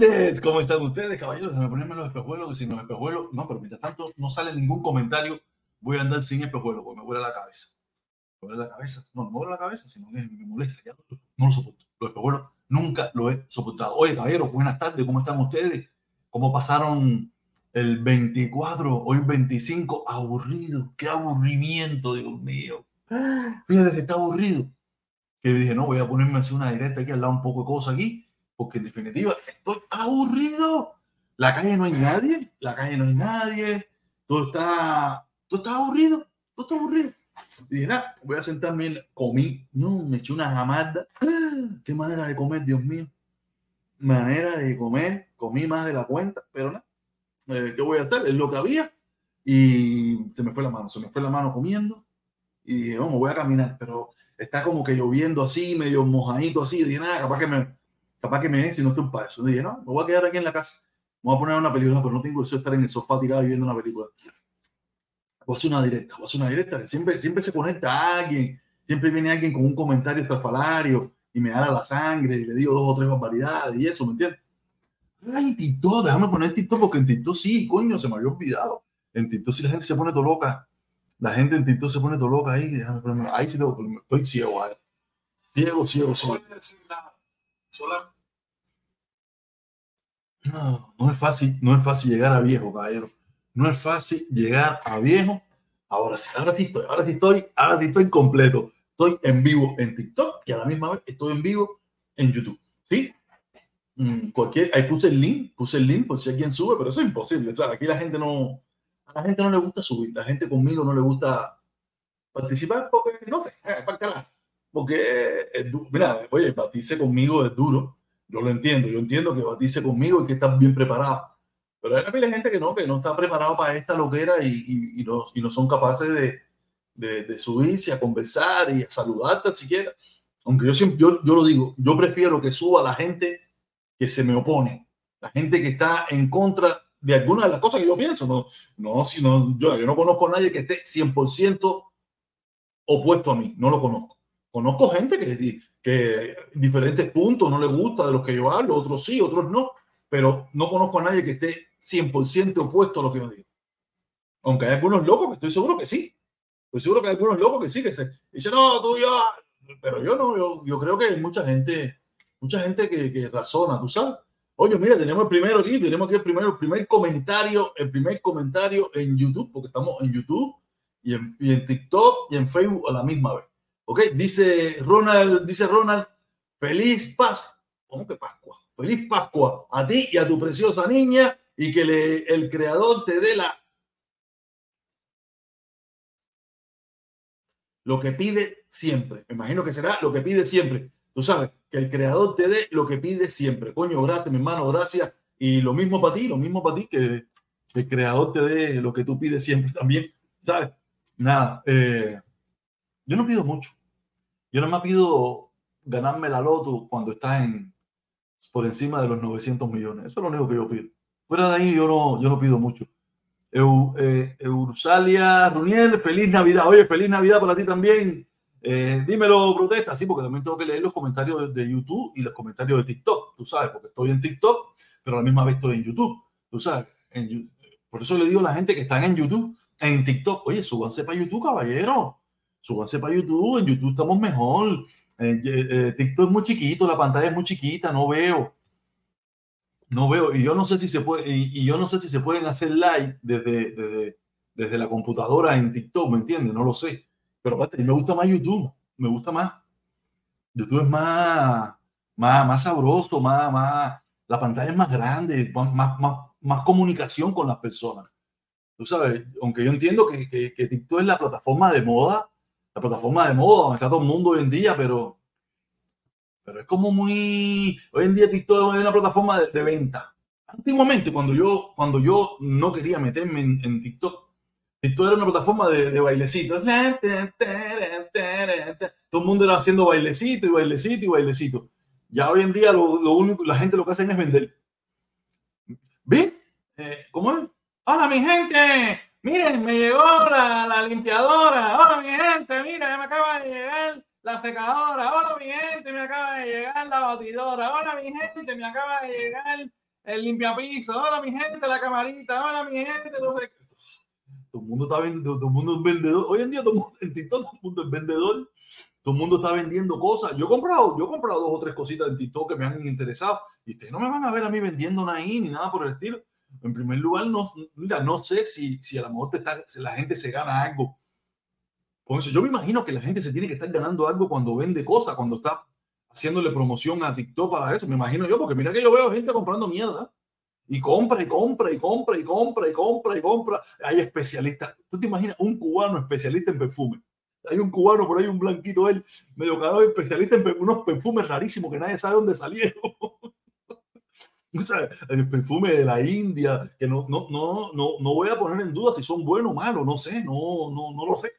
Tardes, ¿cómo están ustedes, caballeros? Déjame ponerme los espejuelos, si los espejuelos, no, pero mientras tanto no sale ningún comentario, voy a andar sin espejuelos porque me huele la cabeza. Me huele la cabeza, no, no me huele la cabeza, sino que me molesta, ya no, lo soporto. Los espejuelos nunca lo he soportado. Oye, caballeros, buenas tardes, ¿cómo están ustedes? ¿Cómo pasaron el 24, hoy 25? Aburrido, qué aburrimiento, Dios mío. Fíjate está aburrido. Que dije, no, voy a ponerme a hacer una directa aquí al lado un poco de cosas aquí porque en definitiva estoy aburrido. La calle no hay nadie, la calle no hay nadie, todo está, todo está aburrido, todo está aburrido. Y dije, nada, voy a sentarme, comí, no, me eché una jamada. Qué manera de comer, Dios mío. Manera de comer, comí más de la cuenta, pero nada, eh, ¿qué voy a hacer? Es lo que había. Y se me fue la mano, se me fue la mano comiendo. Y dije, vamos, voy a caminar, pero está como que lloviendo así, medio mojadito así. Y dije, nada, capaz que me, capaz que me den si no estoy para eso. Y dije, no, me voy a quedar aquí en la casa. Me voy a poner una película, pero no tengo eso de estar en el sofá tirado y viendo una película. A hacer una directa, a hacer una directa. Siempre, siempre se conecta a alguien, siempre viene alguien con un comentario estrafalario y me da la sangre y le digo dos o tres barbaridades y eso, ¿me entiendes? Ay, Tito, déjame poner Tito porque en Tito sí, coño, se me había olvidado. En Tito sí la gente se pone todo loca. La gente en Tito se pone todo loca ahí. Déjame ponerme, ahí sí tengo, estoy ciego. Ciego, ciego, ciego. No, no es fácil, no es fácil llegar a viejo, caballero. No es fácil llegar a viejo Ahora sí, ahora sí estoy, ahora sí estoy, ahora sí estoy completo. Estoy en vivo en TikTok y a la misma vez estoy en vivo en YouTube. ¿Sí? Mm, cualquier, ahí puse el link, puse el link por si alguien sube, pero eso es imposible. ¿sabes? Aquí la gente no, a la gente no le gusta subir, la gente conmigo no le gusta participar porque no sé, eh, para Porque, es mira, oye, batirse conmigo es duro, yo lo entiendo, yo entiendo que batirse conmigo y que estás bien preparado pero hay gente que no, que no está preparado para esta loquera y, y, no, y no, son capaces de, de, de, subirse a conversar y a saludarte siquiera. Aunque yo, siempre, yo, yo lo digo, yo prefiero que suba la gente que se me opone, la gente que está en contra de algunas de las cosas que yo pienso. No, no, sino, yo, yo no conozco a nadie que esté 100% opuesto a mí, no lo conozco. Conozco gente que, que diferentes puntos no le gusta de los que yo hablo, otros sí, otros no, pero no conozco a nadie que esté 100% opuesto a lo que yo digo. Aunque hay algunos locos que estoy seguro que sí. Estoy seguro que hay algunos locos que sí, que se dicen, no, tú yo, pero yo no, yo, creo que hay mucha gente, mucha gente que, que, razona, tú sabes. Oye, mira, tenemos el primero aquí, tenemos aquí el primero, el primer comentario, el primer comentario en YouTube, porque estamos en YouTube y en, y en TikTok y en Facebook a la misma vez. ¿Ok? Dice Ronald, dice Ronald, feliz Pascua. ¿Cómo que Pascua? Feliz Pascua a ti y a tu preciosa niña y que le, el creador te dé la lo que pide siempre. Me imagino que será lo que pide siempre. Tú sabes, que el creador te dé lo que pide siempre. Coño, gracias, mi hermano, gracias. Y lo mismo para ti, lo mismo para ti, que, el creador te dé lo que tú pides siempre también. ¿Sabes? Nada, eh, yo no pido mucho. Yo no me pido ganarme la loto cuando está en por encima de los 900 millones. Eso es lo único que yo pido. Fuera de ahí yo no, yo no pido mucho. Eu, eh, Eusalia Runiel, feliz Navidad. Oye, feliz Navidad para ti también. Eh, dímelo, protesta, sí, porque también tengo que leer los comentarios de, YouTube y los comentarios de TikTok, tú sabes, porque estoy en TikTok, pero a la misma vez estoy en YouTube, tú sabes. En, por eso le digo a la gente que están en YouTube, en TikTok, oye, súbanse para YouTube, caballero. Súbanse para YouTube, en YouTube estamos mejor. En, eh, TikTok es muy chiquito, la pantalla es muy chiquita, no veo. No veo, y yo no sé si se puede, y, yo no sé si se pueden hacer live desde, desde, desde la computadora en TikTok, ¿me entiendes? No lo sé. Pero me gusta más YouTube, me gusta más. YouTube es más, más, más sabroso, más, más, la pantalla es más grande, más, más, más comunicación con las personas. Tú sabes, aunque yo entiendo que, que, que TikTok es la plataforma de moda, la plataforma de moda donde está todo el mundo hoy en día, pero pero es como muy, hoy en día TikTok es una plataforma de, venta. Antiguamente, cuando yo, cuando yo no quería meterme en, TikTok, TikTok era una plataforma de, de, bailecitos. Todo el mundo era haciendo bailecito y bailecito y bailecito. Ya hoy en día lo, único, la gente lo que hacen es vender. ¿Ven? Eh, ¿Cómo es? Hola mi gente, miren, me llegó la, la limpiadora. Hola mi gente, mira, ya me acaba de llegar la secadora, hola mi gente, me acaba de llegar la batidora, hola mi gente, me acaba de llegar el limpiapiso, hola mi gente, la camarita, hola mi gente, no sé. Todo el mundo está vendiendo, todo el mundo es vendedor. Hoy en día todo el mundo, en TikTok todo el mundo es vendedor. Todo el mundo está vendiendo cosas. Yo he comprado, yo he comprado dos o tres cositas en TikTok que me han interesado y ustedes no me van a ver a mí vendiendo nada ahí ni nada por el estilo. En primer lugar, no, mira, no sé si, si a lo mejor te está, si la gente se gana algo con eso, yo me imagino que la gente se tiene que estar ganando algo cuando vende cosas, cuando está haciéndole promoción a TikTok para eso. Me imagino yo, porque mira que yo veo gente comprando mierda y compra y compra y compra y compra y compra y compra. Hay especialistas. ¿Tú te imaginas un cubano especialista en perfume? Hay un cubano por ahí, un blanquito, él, medio cagado, especialista en unos perfumes rarísimos que nadie sabe dónde salieron. el perfume de la India, que no, no, no, no, no voy a poner en duda si son buenos o malos, no sé, no, no, no lo sé.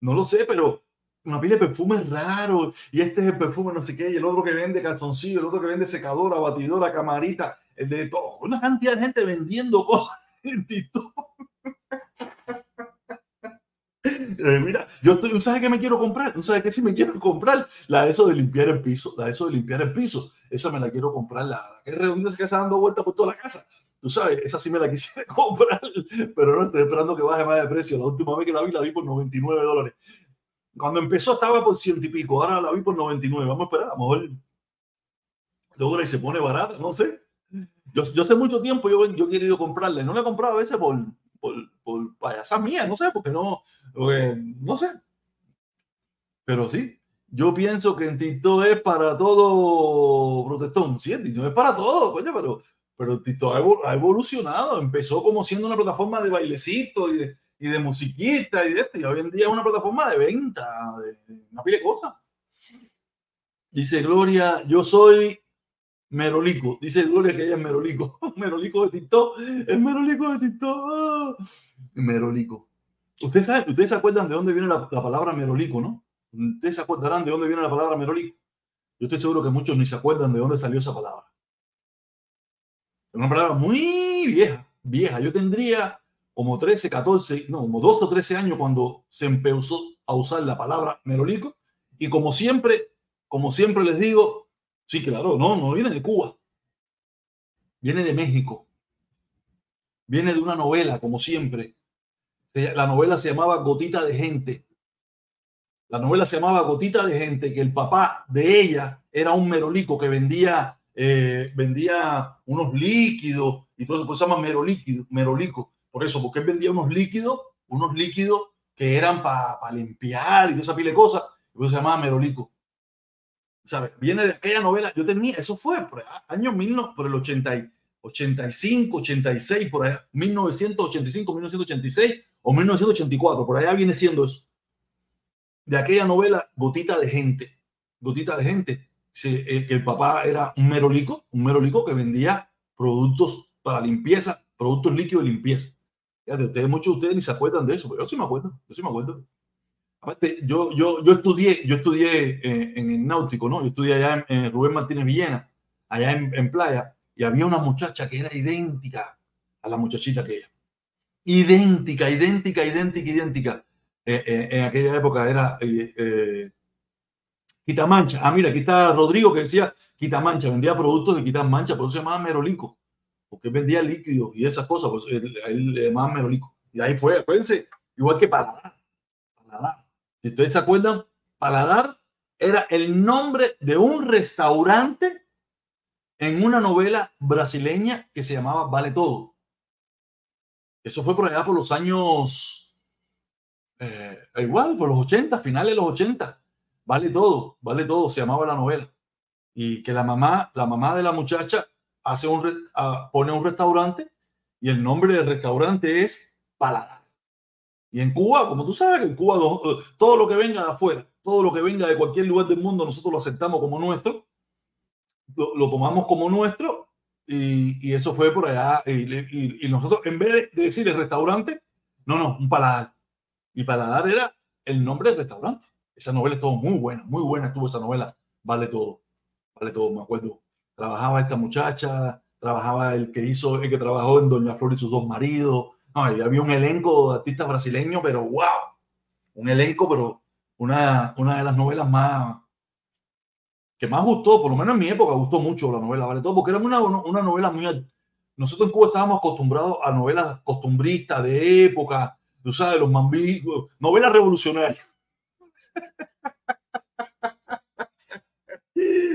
No lo sé, pero una pila de perfumes raros. Y este es el perfume no sé qué. Y el otro que vende calzoncillo, el otro que vende secadora, batidora, camarita. De todo. Una cantidad de gente vendiendo cosas en TikTok. Eh, mira, yo estoy, ¿sabes qué me quiero comprar? ¿No sabes qué sí me quiero comprar? La de eso de limpiar el piso, la de eso de limpiar el piso. Esa me la quiero comprar, la, la que es que está dando vueltas por toda la casa. Tú sabes, esa sí me la quisiera comprar, pero no estoy esperando que baje más de precio. La última vez que la vi, la vi por 99 dólares. Cuando empezó estaba por ciento y pico, ahora la vi por 99. Vamos a esperar, a lo mejor logra y se pone barata, no sé. Yo, yo hace mucho tiempo yo, yo he querido comprarla, no la he comprado a veces por, por payasas mías, no sé, porque no, no sé. Pero sí, yo pienso que en TikTok es para todo protestón, sí, es para todo, coño, pero, pero TikTok ha evolucionado, empezó como siendo una plataforma de bailecito y de, y de musiquita y de este, y hoy en día es una plataforma de venta, de, una pila de cosas. Dice Gloria, yo soy Merolico. Dice Gloria que ella es Merolico. Merolico de TikTok. Es Merolico de TikTok. Merolico. Ustedes, saben, ustedes se acuerdan de dónde viene la, la, palabra Merolico, ¿no? Ustedes se acordarán de dónde viene la palabra Merolico. Yo estoy seguro que muchos ni se acuerdan de dónde salió esa palabra. Es una palabra muy vieja, vieja. Yo tendría como 13, 14, no, como 12 o 13 años cuando se empezó a usar la palabra Merolico. Y como siempre, como siempre les digo, sí, claro, no, no viene de Cuba. Viene de México. Viene de una novela, como siempre. La novela se llamaba Gotita de Gente. La novela se llamaba Gotita de Gente, que el papá de ella era un merolico que vendía, eh, vendía unos líquidos y todo eso, pues se llama merolíquido, merolico. Por eso, porque él vendía unos líquidos, unos líquidos que eran para limpiar y esa pila de cosas. Y se llamaba Merolico. ¿Sabes? Viene de aquella novela. Yo tenía, eso fue por año 19, por el 80, 85, 86, por allá, 1985, 1986 o 1984, por allá viene siendo eso. De aquella novela, Gotita de Gente. Gotita de Gente. el, el papá era un merolico, un merolico que vendía productos para limpieza, productos líquidos de limpieza ustedes, muchos de ustedes ni se acuerdan de eso, pero yo sí me acuerdo, yo sí me acuerdo. Aparte, yo, yo, yo estudié, yo estudié eh, en el náutico, ¿no? Yo estudié allá en, Rubén Martínez Villena, allá en, Playa, y había una muchacha que era idéntica a la muchachita que ella. Idéntica, idéntica, idéntica, idéntica. Eh, eh, en aquella época era Quitamancha. Ah, mira, aquí está Rodrigo que decía Quitamancha, vendía productos de Quitamancha, por eso se llamaba Merolico porque vendía líquidos y esas cosas, pues él, le merolico. Y ahí fue, acuérdense, igual que Paladar. Paladar. Si ustedes se acuerdan, Paladar era el nombre de un restaurante en una novela brasileña que se llamaba Vale Todo. Eso fue por allá por los años, eh, igual, por los 80, finales de los 80. Vale todo, vale todo, se llamaba la novela. Y que la mamá, la mamá de la muchacha hace un, pone un restaurante y el nombre del restaurante es Paladar. Y en Cuba, como tú sabes, en Cuba eh, todo lo que venga de afuera, todo lo que venga de cualquier lugar del mundo, nosotros lo aceptamos como nuestro, lo, tomamos como nuestro y, y, eso fue por allá. Y, y, nosotros, en vez de decir el restaurante, no, no, un paladar. Y paladar era el nombre del restaurante. Esa novela estuvo muy buena, muy buena estuvo esa novela. Vale todo, vale todo, me acuerdo trabajaba esta muchacha, trabajaba el que hizo, el que trabajó en Doña Flor y sus dos maridos. No, había un elenco de artistas brasileños, pero wow, un elenco, pero una, una de las novelas más que más gustó, por lo menos en mi época gustó mucho la novela, ¿vale? Todo porque era una, una novela muy... Nosotros en Cuba estábamos acostumbrados a novelas costumbristas de época, tú sabes, los mambicos, novelas revolucionarias.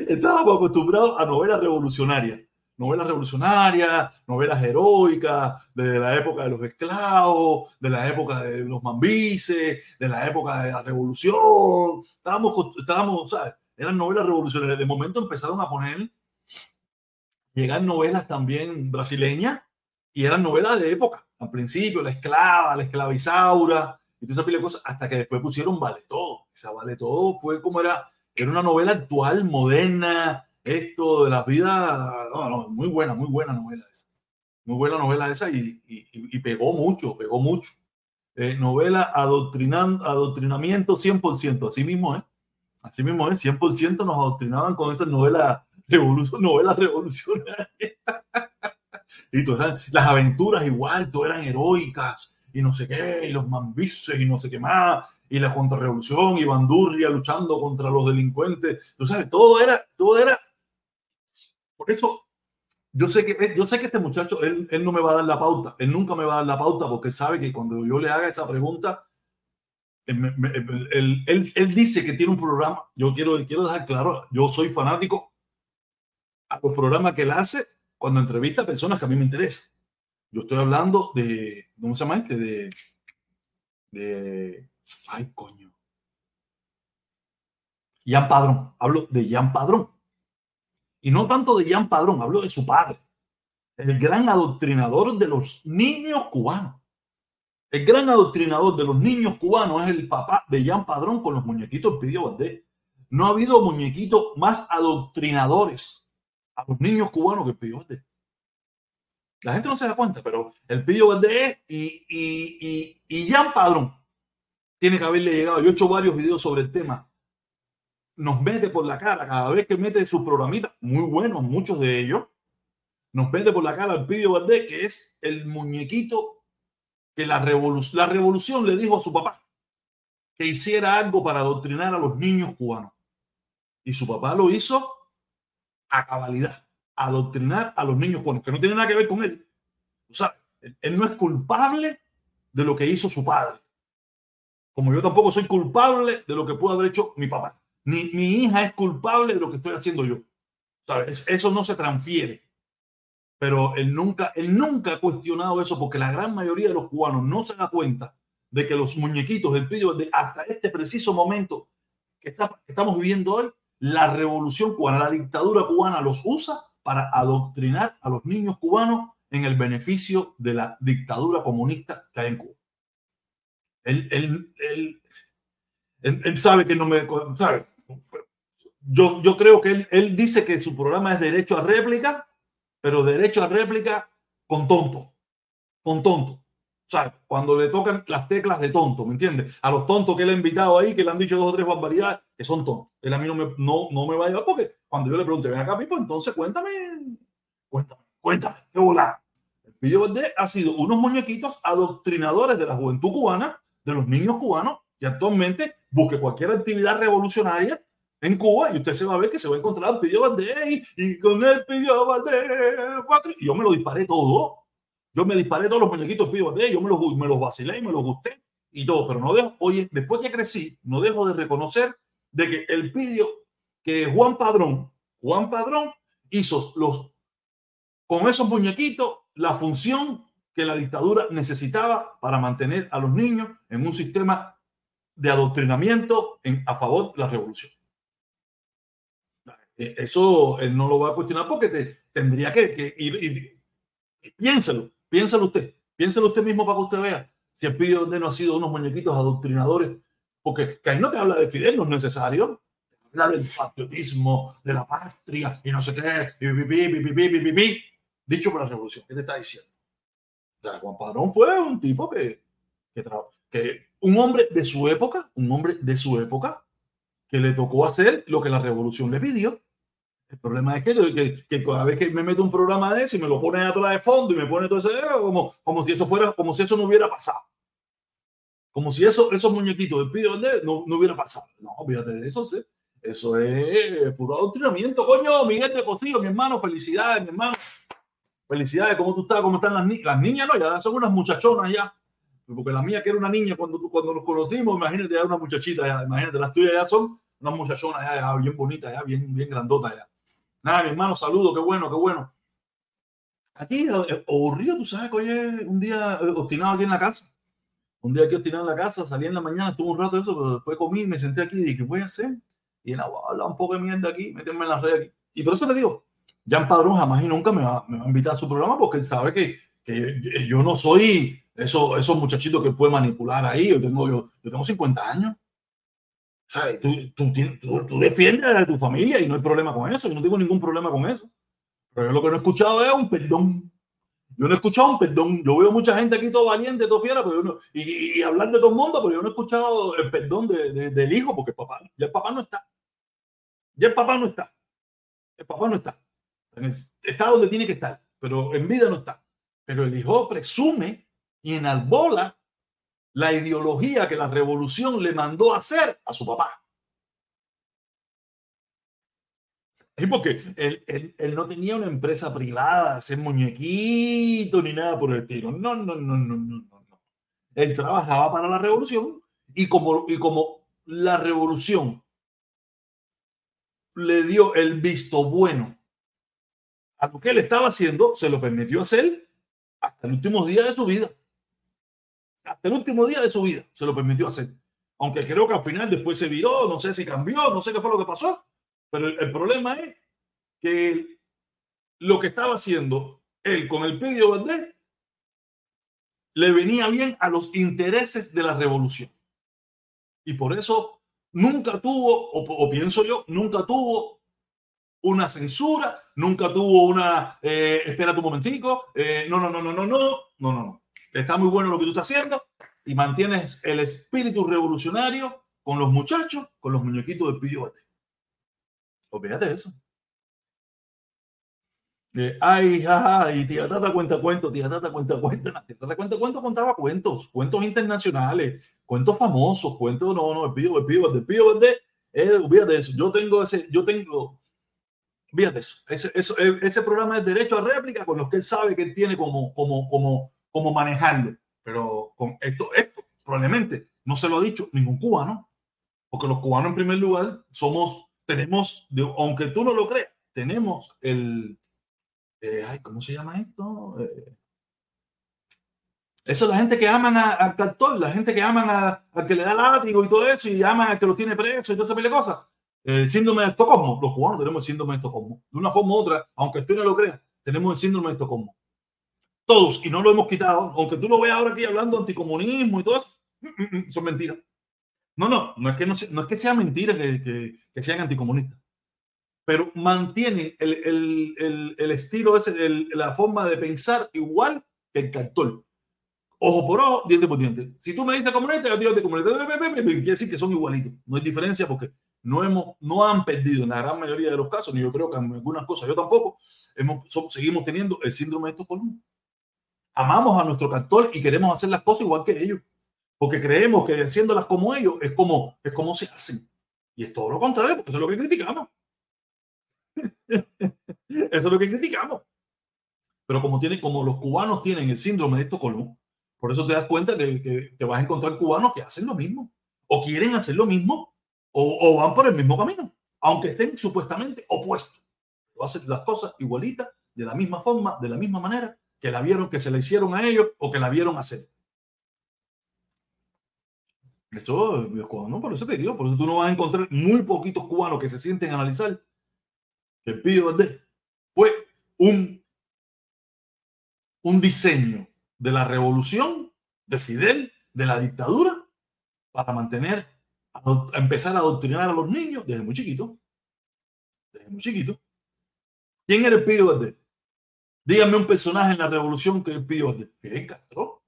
estábamos acostumbrados a novelas revolucionarias. Novelas revolucionarias, novelas heroicas, de la época de los esclavos, de la época de los mambises, de la época de la revolución. Estábamos, estábamos, ¿sabes? Eran novelas revolucionarias. De momento empezaron a poner, llegar novelas también brasileñas y eran novelas de época. Al principio, la esclava, la esclavizaura, y toda esa de cosas, hasta que después pusieron Vale Todo. Esa Vale Todo fue como era era una novela actual, moderna, esto de la vida, muy buena, muy buena novela esa. Muy buena novela esa y, y, pegó mucho, pegó mucho. Eh, novela adoctrinamiento 100%, así mismo, ¿eh? Así mismo, ¿eh? 100% nos adoctrinaban con esas novelas, revolución, novelas revolucionarias. y todas las aventuras igual, todas eran heroicas y no sé qué, y los mambises y no sé qué más, y la contrarrevolución y Bandurria luchando contra los delincuentes. Tú sabes, todo era, todo era. Por eso, yo sé que, yo sé que este muchacho, él, él no me va a dar la pauta, él nunca me va a dar la pauta porque sabe que cuando yo le haga esa pregunta, él, él, él, dice que tiene un programa. Yo quiero, quiero dejar claro, yo soy fanático a los programas que él hace cuando entrevista a personas que a mí me interesan. Yo estoy hablando de, ¿cómo se llama este? De, de, ay, coño. Jan Padrón. Hablo de Jan Padrón. Y no tanto de Jan Padrón, hablo de su padre. El gran adoctrinador de los niños cubanos. El gran adoctrinador de los niños cubanos es el papá de Jan Padrón con los muñequitos Pidio Valdés. No ha habido muñequitos más adoctrinadores a los niños cubanos que el Pidio Valdés. La gente no se da cuenta, pero el Pidio Valdés y, y, y, y Jan Padrón tiene que haberle llegado. Yo he hecho varios videos sobre el tema nos mete por la cara cada vez que mete sus programitas, muy buenos, muchos de ellos, nos mete por la cara al Pidio Valdés, que es el muñequito que la, revolución, la revolución le dijo a su papá que hiciera algo para adoctrinar a los niños cubanos. Y su papá lo hizo a cabalidad, adoctrinar a los niños cubanos, que no tiene nada que ver con él. O sea, él no es culpable de lo que hizo su padre. Como yo tampoco soy culpable de lo que pudo haber hecho mi papá ni mi hija es culpable de lo que estoy haciendo yo. ¿Sabes? Eso no se transfiere. Pero él nunca, él nunca ha cuestionado eso porque la gran mayoría de los cubanos no se da cuenta de que los muñequitos del pido de hasta este preciso momento que, estamos viviendo hoy, la revolución cubana, la dictadura cubana los usa para adoctrinar a los niños cubanos en el beneficio de la dictadura comunista que hay en Cuba. Él, él, él, él sabe que no me... ¿sabe? yo, yo creo que él dice que su programa es derecho a réplica, pero derecho a réplica con tonto, con tonto. O sea, cuando le tocan las teclas de tonto, ¿me entiendes? A los tontos que él ha invitado ahí, que le han dicho dos o tres barbaridades, que son tontos. Él a mí no me, no, no me va a llevar porque cuando yo le pregunte, ven acá, Pipo, entonces cuéntame, cuéntame, cuéntame, qué volá. El Pillo Verde ha sido unos muñequitos adoctrinadores de la juventud cubana, de los niños cubanos, y actualmente busque cualquier actividad revolucionaria en Cuba y usted se va a ver que se va a encontrar pidió Valdés y con él pidió Valdés y yo me lo disparé todo. Yo me disparé todos los muñequitos pidió Valdés yo me los, me los vacilé y me los gusté y todo pero no dejo oye después que crecí no dejo de reconocer de que el pidió que Juan Padrón Juan Padrón hizo los con esos muñequitos la función que la dictadura necesitaba para mantener a los niños en un sistema de adoctrinamiento en, a favor de la revolución eso él no lo va a cuestionar porque te, tendría que, ir y, piénselo, piénselo usted, piénselo usted mismo para que usted vea si el pido de no ha sido unos muñequitos adoctrinadores, porque que ahí no te habla de Fidel, no es necesario, habla del patriotismo, de la patria y no sé qué, dicho por la revolución, ¿qué te está diciendo? Juan Padrón fue un tipo que, que, que un hombre de su época, un hombre de su época, que le tocó hacer lo que la revolución le pidió. El problema es que, cada vez que me meto un programa de eso y me lo ponen atrás de fondo y me pone todo ese como, como si eso fuera, como si eso no hubiera pasado. Como si eso, esos muñequitos de pido no, no hubiera pasado. No, fíjate de eso, sí. Eso es puro adoctrinamiento. Coño, Miguel de Costillo, mi hermano, felicidades, mi hermano. Felicidades, ¿cómo tú estás? ¿Cómo están las niñas? Las niñas, no, ya son unas muchachonas ya. Porque la mía, que era una niña cuando, cuando nos conocimos, imagínate, ya una muchachita, ya, imagínate, las tuyas ya son unas muchachonas ya, ya bien bonitas, ya bien, bien grandotas ya. Nada, mi hermano, saludo, qué bueno, qué bueno. Aquí, aburrido, tú sabes que hoy un día eh, obstinado aquí en la casa. Un día aquí obstinado en la casa, salí en la mañana, estuve un rato de eso, pero después comí, me senté aquí y dije, ¿qué voy a hacer? Y nada, voy a hablar un poco de mierda aquí, meterme en la red aquí. Y por eso le digo, Jan Padrón jamás y nunca me va, me va a invitar a su programa porque él sabe que, que yo no soy eso, esos muchachitos que puede manipular ahí. Yo tengo, yo, yo tengo 50 años. ¿Sabes? Tú, tú, tú, tú, defiendes de tu familia y no hay problema con eso. Yo no tengo ningún problema con eso. Pero yo lo que no he escuchado es un perdón. Yo no he escuchado un perdón. Yo veo mucha gente aquí todo valiente, todo fiera, pero yo no, y, y, hablar de todo el mundo, pero yo no he escuchado el perdón de, de, del hijo, porque el papá, ya el papá no está. Ya el papá no está. El papá no está. Está donde tiene que estar, pero en vida no está. Pero el hijo presume y enalbola la ideología que la revolución le mandó hacer a su papá. Y porque él, él, no tenía una empresa privada, hacer muñequito ni nada por el estilo. No, no, no, no, no, no. Él trabajaba para la revolución y como, y como la revolución le dio el visto bueno a lo que él estaba haciendo, se lo permitió hacer hasta el último día de su vida. Hasta el último día de su vida se lo permitió hacer. Aunque creo que al final después se viró, no sé si cambió, no sé qué fue lo que pasó. Pero el, problema es que lo que estaba haciendo él con el Pidio Valdés le venía bien a los intereses de la revolución. Y por eso nunca tuvo, o, pienso yo, nunca tuvo una censura, nunca tuvo una, eh, espera un momentico, eh, no, no, no, no, no, no, no, no. Está muy bueno lo que tú estás haciendo y mantienes el espíritu revolucionario con los muchachos, con los muñequitos de Pidio Bate. Olvídate de eso. Eh, ay, jaja, y tía Tata cuenta cuentos, tía Tata cuenta cuentos, tía Tata cuenta cuentos contaba cuentos, cuentos internacionales, cuentos famosos, cuentos, no, no, el Pío, el Pío, el Pío, de, eh, olvídate de eso, yo tengo ese, yo tengo, olvídate eso, ese, eso, e, ese programa de derecho a réplica con los que él sabe que él tiene como, como, como, como manejarlo, pero con esto, esto probablemente no se lo ha dicho ningún cubano, porque los cubanos en primer lugar somos, tenemos, aunque tú no lo creas, tenemos el, eh, ¿cómo se llama esto? Eh, eso, la gente que aman al cartón, la gente que aman al que le da látigo y todo eso, y aman al que lo tiene preso y todo ese cosas. El síndrome de Estocolmo, los cubanos tenemos el síndrome de Estocolmo. De una forma u otra, aunque tú no lo creas, tenemos el síndrome de Estocolmo. Todos, y no lo hemos quitado, aunque tú lo veas ahora aquí hablando anticomunismo y todo eso, mm, mm, mm, son mentiras. No, no, no es que, no, no es que sea mentira que, que, que sean anticomunistas pero mantiene el, el, el, el estilo, ese, la forma de pensar igual que el cartón. Ojo por ojo, diente por diente. Si tú me dices comunista, yo digo de comunista. Quiere decir que son igualitos. No hay diferencia porque no, hemos, no han perdido en la gran mayoría de los casos, ni yo creo que en algunas cosas, yo tampoco, hemos, seguimos teniendo el síndrome de Estocolmo. Amamos a nuestro cartón y queremos hacer las cosas igual que ellos, porque creemos que haciéndolas como ellos es como, es como se hacen. Y es todo lo contrario, porque eso es lo que criticamos. Eso es lo que criticamos. Pero como, tiene, como los cubanos tienen el síndrome de Estocolmo, por eso te das cuenta que te vas a encontrar cubanos que hacen lo mismo, o quieren hacer lo mismo, o, van por el mismo camino, aunque estén supuestamente opuestos. Lo hacen las cosas igualitas, de la misma forma, de la misma manera, que la vieron, que se le hicieron a ellos o que la vieron hacer. Eso, cubanos, por eso te digo, por tú no vas a encontrar muy poquitos cubanos que se sienten a analizar que Pío Valdés fue un, un diseño de la revolución de Fidel, de la dictadura, para mantener, empezar a adoctrinar a los niños desde muy chiquito. Desde muy chiquito. ¿Quién era el Pío? Dígame un personaje en la revolución que es Pío Valdés. Fidel Castro.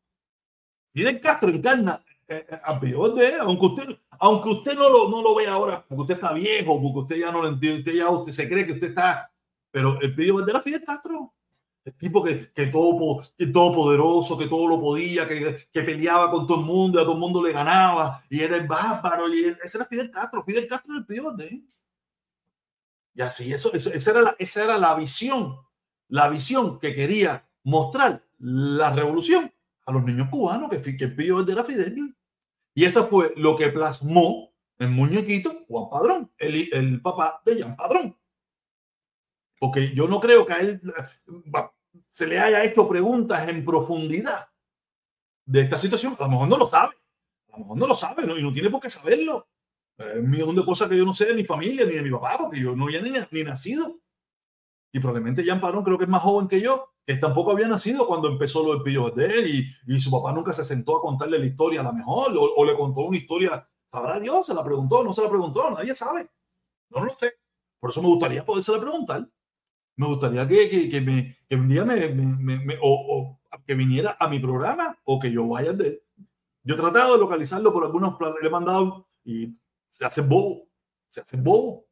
Fidel Castro encarna eh, eh, a Pío Valdés, aunque usted, aunque usted no lo, no lo ve ahora, porque usted está viejo, porque usted ya no lo entiende, usted ya usted se cree que usted está, pero el pedido de la Fidel Castro, el tipo que, que, todo, que todo poderoso, que todo lo podía, que, que, peleaba con todo el mundo, a todo el mundo le ganaba, y era el bárbaro, y ese era Fidel Castro, Fidel Castro el pedido de Y así, eso, eso, esa, era la, esa era la visión, la visión que quería mostrar la revolución a los niños cubanos, que, que pedido de era Fidel. Y eso fue lo que plasmó el muñequito Juan Padrón, el, el papá de Jean Padrón. Porque yo no creo que a él se le haya hecho preguntas en profundidad de esta situación. A lo mejor no lo sabe. A lo mejor no lo sabe ¿no? y no tiene por qué saberlo. Es un millón de cosas que yo no sé de mi familia ni de mi papá, porque yo no había ni, ni nacido. Y probablemente Jean Padrón creo que es más joven que yo que tampoco había nacido cuando empezó lo del pillo de él y, y, su papá nunca se sentó a contarle la historia a la mejor o, le contó una historia, sabrá Dios, se la preguntó, no se la preguntó, nadie sabe, no lo sé. Por eso me gustaría poderse preguntar. Me gustaría que, que, que, un día me, me, o, que viniera a mi programa o que yo vaya de Yo he tratado de localizarlo por algunos le he mandado y se hace bobo, se hace bobo.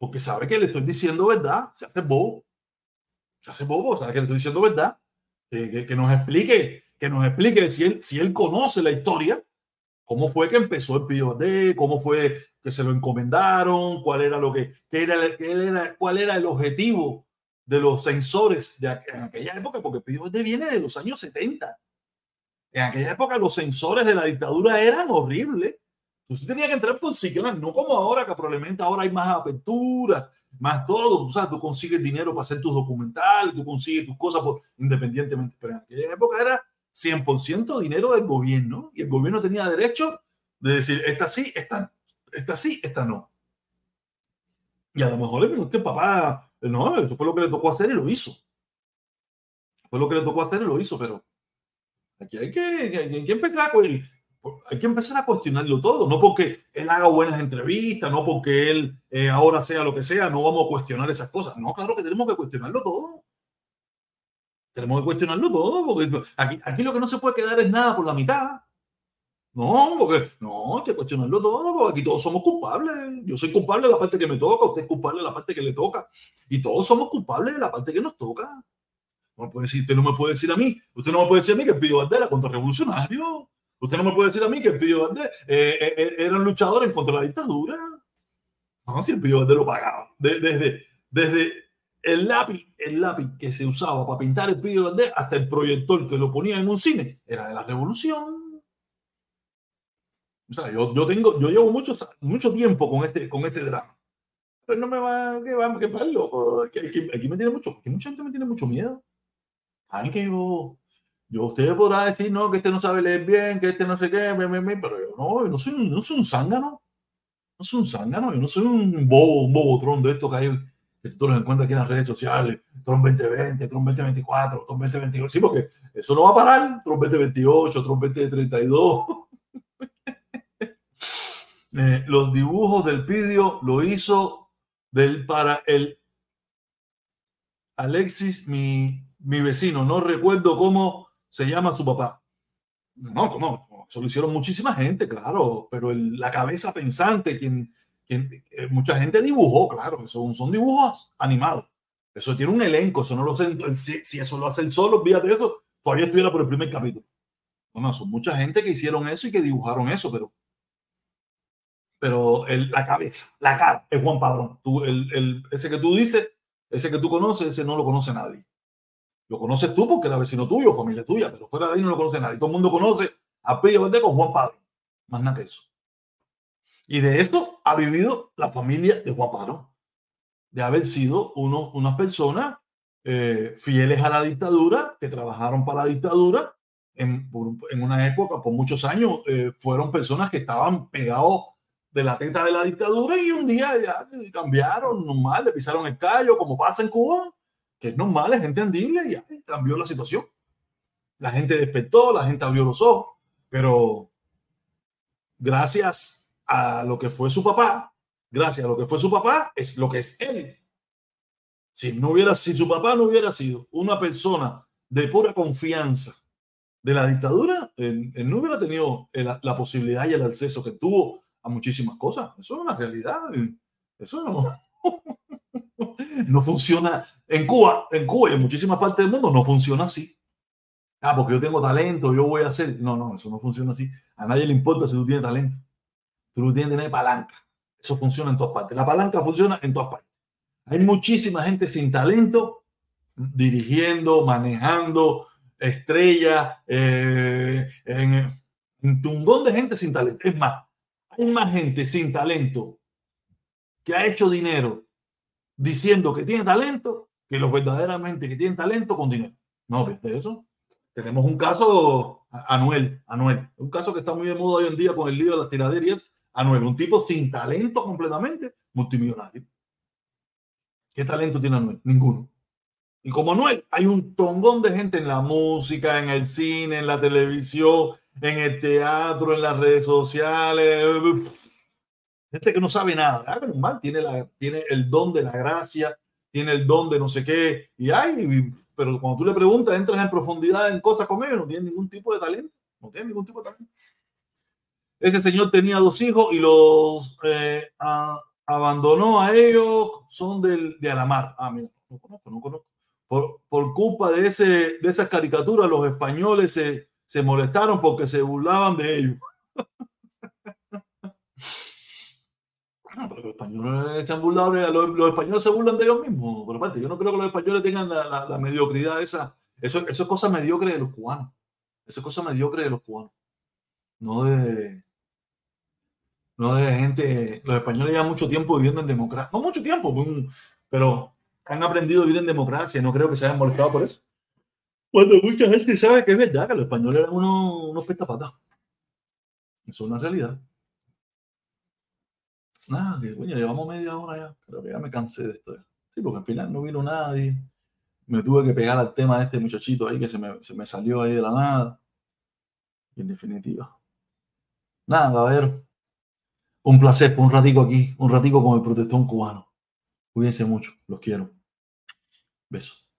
Porque sabe que le estoy diciendo verdad, se hace bobo hace bobo, sea, que le estoy diciendo verdad, que, que, nos explique, que nos explique si él, si él conoce la historia, cómo fue que empezó el PIOD, cómo fue que se lo encomendaron, cuál era lo que, qué era, qué era, cuál era el objetivo de los sensores de en aquella época, porque el PIOD viene de los años 70. En aquella época los sensores de la dictadura eran horribles. Usted tenía que entrar por ciclones, no como ahora, que probablemente ahora hay más apertura, más todo. Tú sabes, tú consigues dinero para hacer tus documentales, tú consigues tus cosas por, independientemente. Pero en aquella época era 100% dinero del gobierno y el gobierno tenía derecho de decir, esta sí, esta, esta sí, esta no. Y a lo mejor es que papá, no, eso fue lo que le tocó hacer y lo hizo. Fue lo que le tocó hacer y lo hizo, pero aquí hay que, hay que empezar a hay que empezar a cuestionarlo todo, no porque él haga buenas entrevistas, no porque él eh, ahora sea lo que sea, no vamos a cuestionar esas cosas. No, claro que tenemos que cuestionarlo todo. Tenemos que cuestionarlo todo, porque aquí, aquí lo que no se puede quedar es nada por la mitad. No, porque no, hay que cuestionarlo todo, porque aquí todos somos culpables. Yo soy culpable de la parte que me toca, usted es culpable de la parte que le toca, y todos somos culpables de la parte que nos toca. No puede decir, usted no me puede decir a mí, usted no me puede decir a mí que pidió bandera contra revolucionario. Usted no me puede decir a mí que el Pidio Valdés eh, eh, eh, era un luchador en contra de la dictadura. No, si el Pidio Valdés lo pagaba. desde, desde el lápiz, el lápiz que se usaba para pintar el Pidio Valdés hasta el proyector que lo ponía en un cine, era de la revolución. O sea, yo, yo, tengo, yo llevo mucho, mucho tiempo con este, con este drama. Pero no me va, que va, que loco. Aquí, aquí, me tiene mucho, aquí mucha gente me tiene mucho miedo. Saben que yo, yo, usted podrá decir, no, que este no sabe leer bien, que este no sé qué, pero yo no, yo no soy, no soy un zángano. No soy un zángano, yo no soy un bobo, un bobotron de esto que hay, que tú los encuentras aquí en las redes sociales, Tron 2020, Tron 2024, Tron 2028. Sí, porque eso no va a parar, Tron 2028, Tron 2032. eh, los dibujos del vídeo lo hizo del, para el Alexis, mi, mi vecino. No recuerdo cómo se llama su papá. No, no, eso lo hicieron muchísima gente, claro, pero la cabeza pensante, quien, quien eh, mucha gente dibujó, claro, son, son dibujos animados. Eso tiene un elenco, eso no lo si, si eso lo hace el solo, fíjate eso, todavía estuviera por el primer capítulo. No, no, son mucha gente que hicieron eso y que dibujaron eso, pero pero el, la cabeza, la cara es Juan Padrón. Tú, el, el, ese que tú dices, ese que tú conoces, ese no lo conoce nadie. Lo conoces tú porque era vecino tuyo, familia tuya, pero fuera de ahí no lo conoce nadie. Todo el mundo conoce a Pedro Valdés con Juan Padre. Más nada que eso. Y de esto ha vivido la familia de Juan Padre. De haber sido uno, unas personas eh, fieles a la dictadura, que trabajaron para la dictadura. En, en una época, por muchos años, eh, fueron personas que estaban pegados de la teta de la dictadura y un día ya cambiaron, normal, le pisaron el callo, como pasa en Cuba que es normal, es entendible y ahí cambió la situación. La gente despertó, la gente abrió los ojos, pero gracias a lo que fue su papá, gracias a lo que fue su papá, es lo que es él. Si no hubiera, si su papá no hubiera sido una persona de pura confianza de la dictadura, él, no hubiera tenido la posibilidad y el acceso que tuvo a muchísimas cosas. Eso es una realidad. Eso no, no funciona. En Cuba, en Cuba y en muchísimas partes del mundo no funciona así. Ah, porque yo tengo talento, yo voy a hacer. No, no, eso no funciona así. A nadie le importa si tú tienes talento. Tú tienes que tener palanca. Eso funciona en todas partes. La palanca funciona en todas partes. Hay muchísima gente sin talento dirigiendo, manejando, estrellas, eh, en, un tungón de gente sin talento. Es más, hay más gente sin talento que ha hecho dinero diciendo que tiene talento que los verdaderamente que tienen talento con dinero. No, ¿viste eso? Tenemos un caso, Anuel, Anuel, un caso que está muy de moda hoy en día con el lío de las tiraderías. Anuel, un tipo sin talento completamente, multimillonario. ¿Qué talento tiene Anuel? Ninguno. Y como Anuel, hay un tongón de gente en la música, en el cine, en la televisión, en el teatro, en las redes sociales gente que no sabe nada, ah, tiene, la, tiene el don de la gracia, tiene el don de no sé qué, y hay, pero cuando tú le preguntas, entras en profundidad en cosas con ellos, no tiene ningún tipo de talento, no tiene ningún tipo de talento. Ese señor tenía dos hijos y los eh, abandonó a ellos, son del, de Alamar. Ah, mira, no conozco, no conozco. Por, por culpa de, ese, de esas caricaturas, los españoles se, se molestaron porque se burlaban de ellos. los españoles se han burlado, los, españoles se burlan de ellos mismos. Por parte, yo no creo que los españoles tengan la, mediocridad esa. Eso, eso es cosa mediocre de los cubanos. Eso es cosa mediocre de los cubanos. No de. no de gente. Los españoles llevan mucho tiempo viviendo en democracia. No mucho tiempo, pues, pero han aprendido a vivir en democracia. No creo que se hayan molestado por eso. Cuando mucha gente sabe que es verdad que los españoles eran unos, unos petapatas. Eso es una realidad. Nada, que coño, llevamos media hora ya. Creo que ya me cansé de esto. Sí, porque al final no vino nadie. Me tuve que pegar al tema de este muchachito ahí que se me, se me salió ahí de la nada. Y en definitiva. Nada, caballero. Un placer por un ratico aquí, un ratico con el protestón cubano. Cuídense mucho, los quiero. Besos.